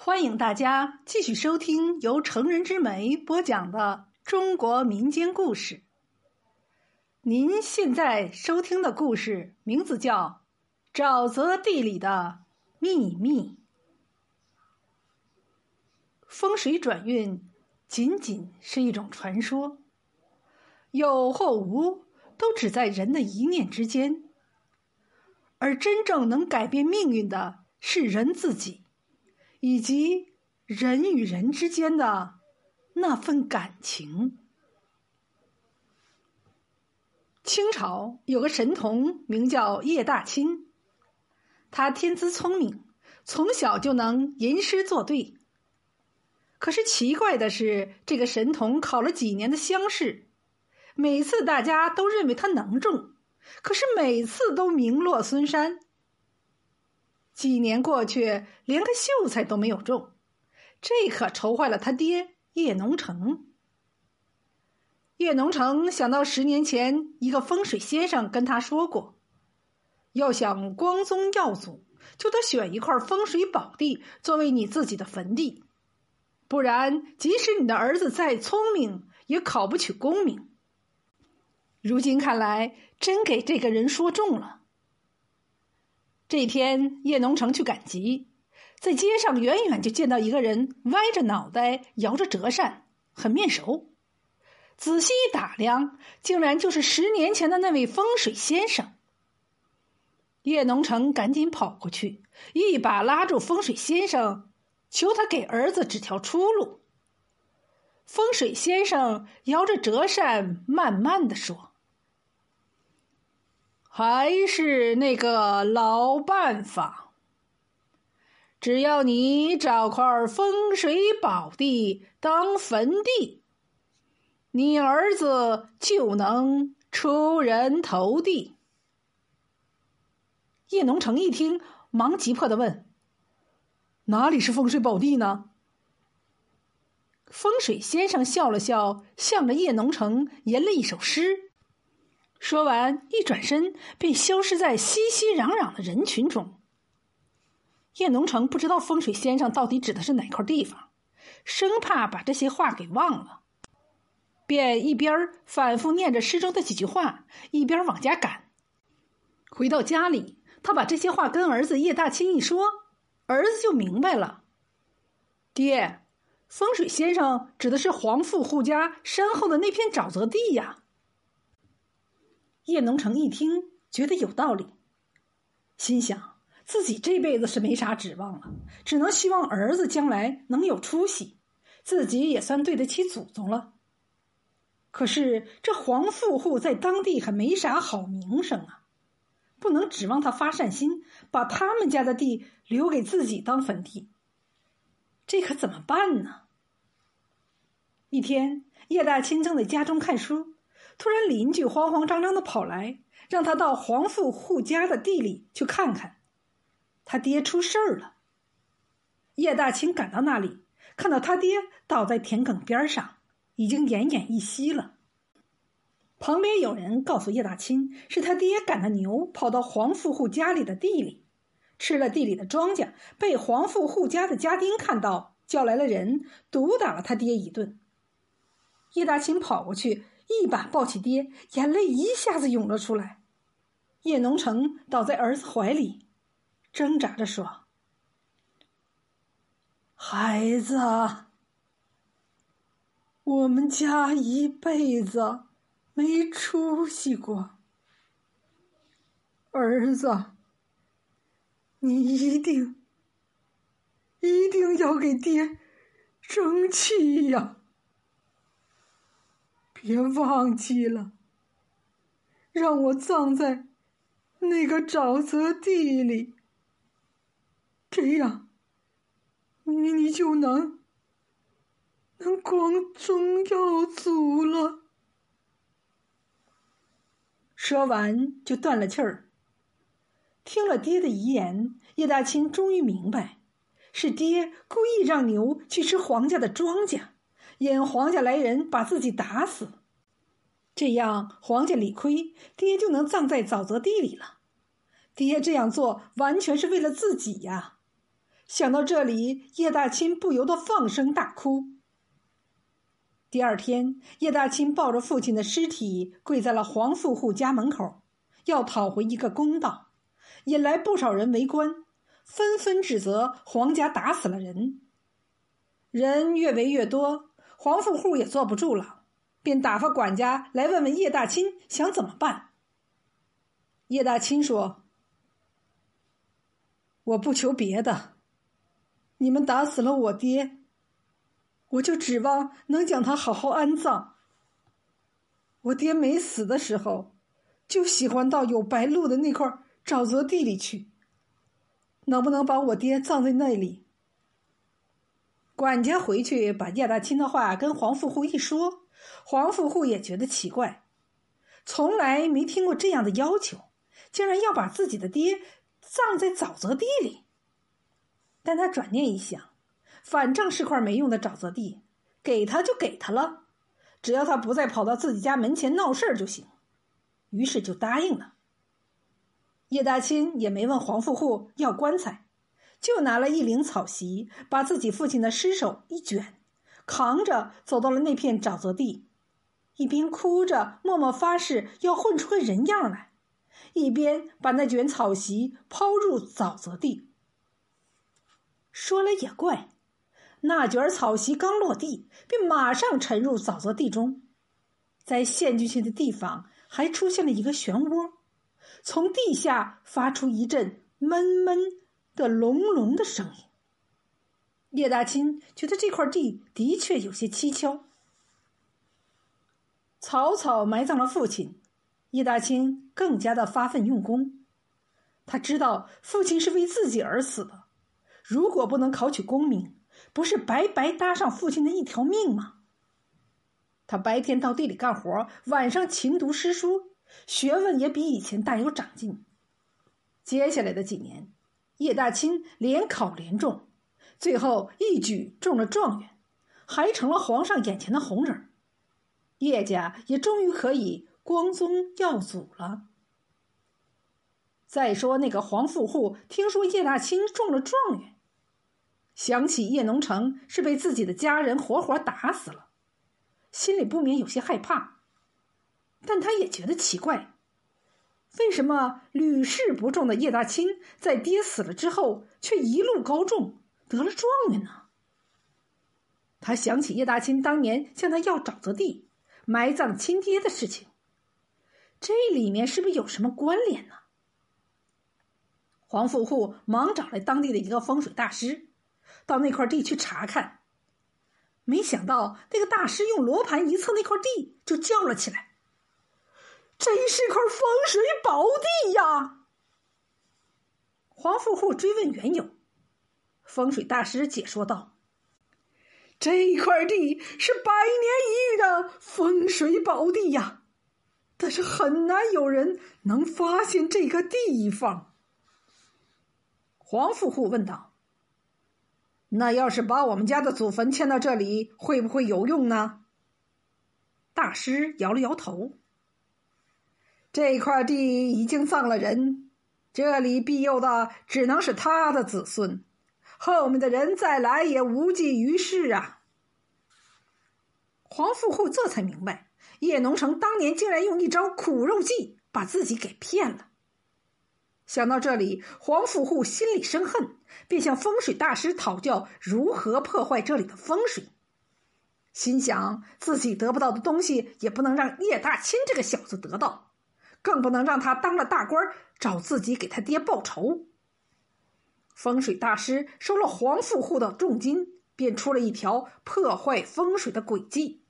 欢迎大家继续收听由成人之美播讲的中国民间故事。您现在收听的故事名字叫《沼泽地里的秘密》。风水转运仅仅是一种传说，有或无都只在人的一念之间，而真正能改变命运的是人自己。以及人与人之间的那份感情。清朝有个神童名叫叶大钦，他天资聪明，从小就能吟诗作对。可是奇怪的是，这个神童考了几年的乡试，每次大家都认为他能中，可是每次都名落孙山。几年过去，连个秀才都没有中，这可愁坏了他爹叶农成。叶农成想到十年前一个风水先生跟他说过，要想光宗耀祖，就得选一块风水宝地作为你自己的坟地，不然即使你的儿子再聪明，也考不取功名。如今看来，真给这个人说中了。这天，叶农成去赶集，在街上远远就见到一个人歪着脑袋摇着折扇，很面熟。仔细一打量，竟然就是十年前的那位风水先生。叶农成赶紧跑过去，一把拉住风水先生，求他给儿子指条出路。风水先生摇着折扇，慢慢的说。还是那个老办法，只要你找块风水宝地当坟地，你儿子就能出人头地。叶农成一听，忙急迫的问：“哪里是风水宝地呢？”风水先生笑了笑，向着叶农成吟了一首诗。说完，一转身便消失在熙熙攘攘的人群中。叶农成不知道风水先生到底指的是哪块地方，生怕把这些话给忘了，便一边反复念着诗中的几句话，一边往家赶。回到家里，他把这些话跟儿子叶大清一说，儿子就明白了：“爹，风水先生指的是黄富户家身后的那片沼泽地呀。”叶农成一听，觉得有道理，心想自己这辈子是没啥指望了，只能希望儿子将来能有出息，自己也算对得起祖宗了。可是这黄富户在当地还没啥好名声啊，不能指望他发善心，把他们家的地留给自己当坟地。这可怎么办呢？一天，叶大清正在家中看书。突然，邻居慌慌张张的跑来，让他到黄富户家的地里去看看，他爹出事儿了。叶大清赶到那里，看到他爹倒在田埂边上，已经奄奄一息了。旁边有人告诉叶大清，是他爹赶的牛跑到黄富户家里的地里，吃了地里的庄稼，被黄富户家的家丁看到，叫来了人，毒打了他爹一顿。叶大清跑过去。一把抱起爹，眼泪一下子涌了出来。叶农成倒在儿子怀里，挣扎着说：“孩子，我们家一辈子没出息过。儿子，你一定一定要给爹争气呀！”别忘记了，让我葬在那个沼泽地里。这样，你你就能能光宗耀祖了。说完，就断了气儿。听了爹的遗言，叶大清终于明白，是爹故意让牛去吃皇家的庄稼。引皇家来人把自己打死，这样皇家理亏，爹就能葬在沼泽地里了。爹这样做完全是为了自己呀，想到这里，叶大钦不由得放声大哭。第二天，叶大钦抱着父亲的尸体跪在了黄富户家门口，要讨回一个公道，引来不少人围观，纷纷指责黄家打死了人。人越围越多，黄富户也坐不住了，便打发管家来问问叶大清想怎么办。叶大清说：“我不求别的，你们打死了我爹。”我就指望能将他好好安葬。我爹没死的时候，就喜欢到有白鹭的那块沼泽地里去。能不能把我爹葬在那里？管家回去把叶大清的话跟黄富户一说，黄富户也觉得奇怪，从来没听过这样的要求，竟然要把自己的爹葬在沼泽地里。但他转念一想。反正是块没用的沼泽地，给他就给他了，只要他不再跑到自己家门前闹事儿就行。于是就答应了。叶大清也没问黄富户要棺材，就拿了一领草席，把自己父亲的尸首一卷，扛着走到了那片沼泽地，一边哭着默默发誓要混出个人样来，一边把那卷草席抛入沼泽地。说来也怪。那卷草席刚落地，便马上沉入沼泽地中，在陷进去的地方还出现了一个漩涡，从地下发出一阵闷闷的隆隆的声音。叶大钦觉得这块地的确有些蹊跷。草草埋葬了父亲，叶大钦更加的发奋用功。他知道父亲是为自己而死的，如果不能考取功名。不是白白搭上父亲的一条命吗？他白天到地里干活，晚上勤读诗书，学问也比以前大有长进。接下来的几年，叶大清连考连中，最后一举中了状元，还成了皇上眼前的红人叶家也终于可以光宗耀祖了。再说那个黄富户，听说叶大清中了状元。想起叶农成是被自己的家人活活打死了，心里不免有些害怕，但他也觉得奇怪，为什么屡试不中的叶大清在爹死了之后却一路高中，得了状元呢？他想起叶大清当年向他要沼泽地埋葬亲爹的事情，这里面是不是有什么关联呢？黄富户忙找来当地的一个风水大师。到那块地去查看，没想到那个大师用罗盘一测那块地，就叫了起来：“真是块风水宝地呀！”黄富户追问缘由，风水大师解说道：“这块地是百年一遇的风水宝地呀，但是很难有人能发现这个地方。”黄富户问道。那要是把我们家的祖坟迁到这里，会不会有用呢？大师摇了摇头。这块地已经葬了人，这里庇佑的只能是他的子孙，后面的人再来也无济于事啊。黄富户这才明白，叶农成当年竟然用一招苦肉计把自己给骗了。想到这里，黄富户心里生恨，便向风水大师讨教如何破坏这里的风水。心想自己得不到的东西，也不能让叶大钦这个小子得到，更不能让他当了大官找自己给他爹报仇。风水大师收了黄富户的重金，便出了一条破坏风水的诡计。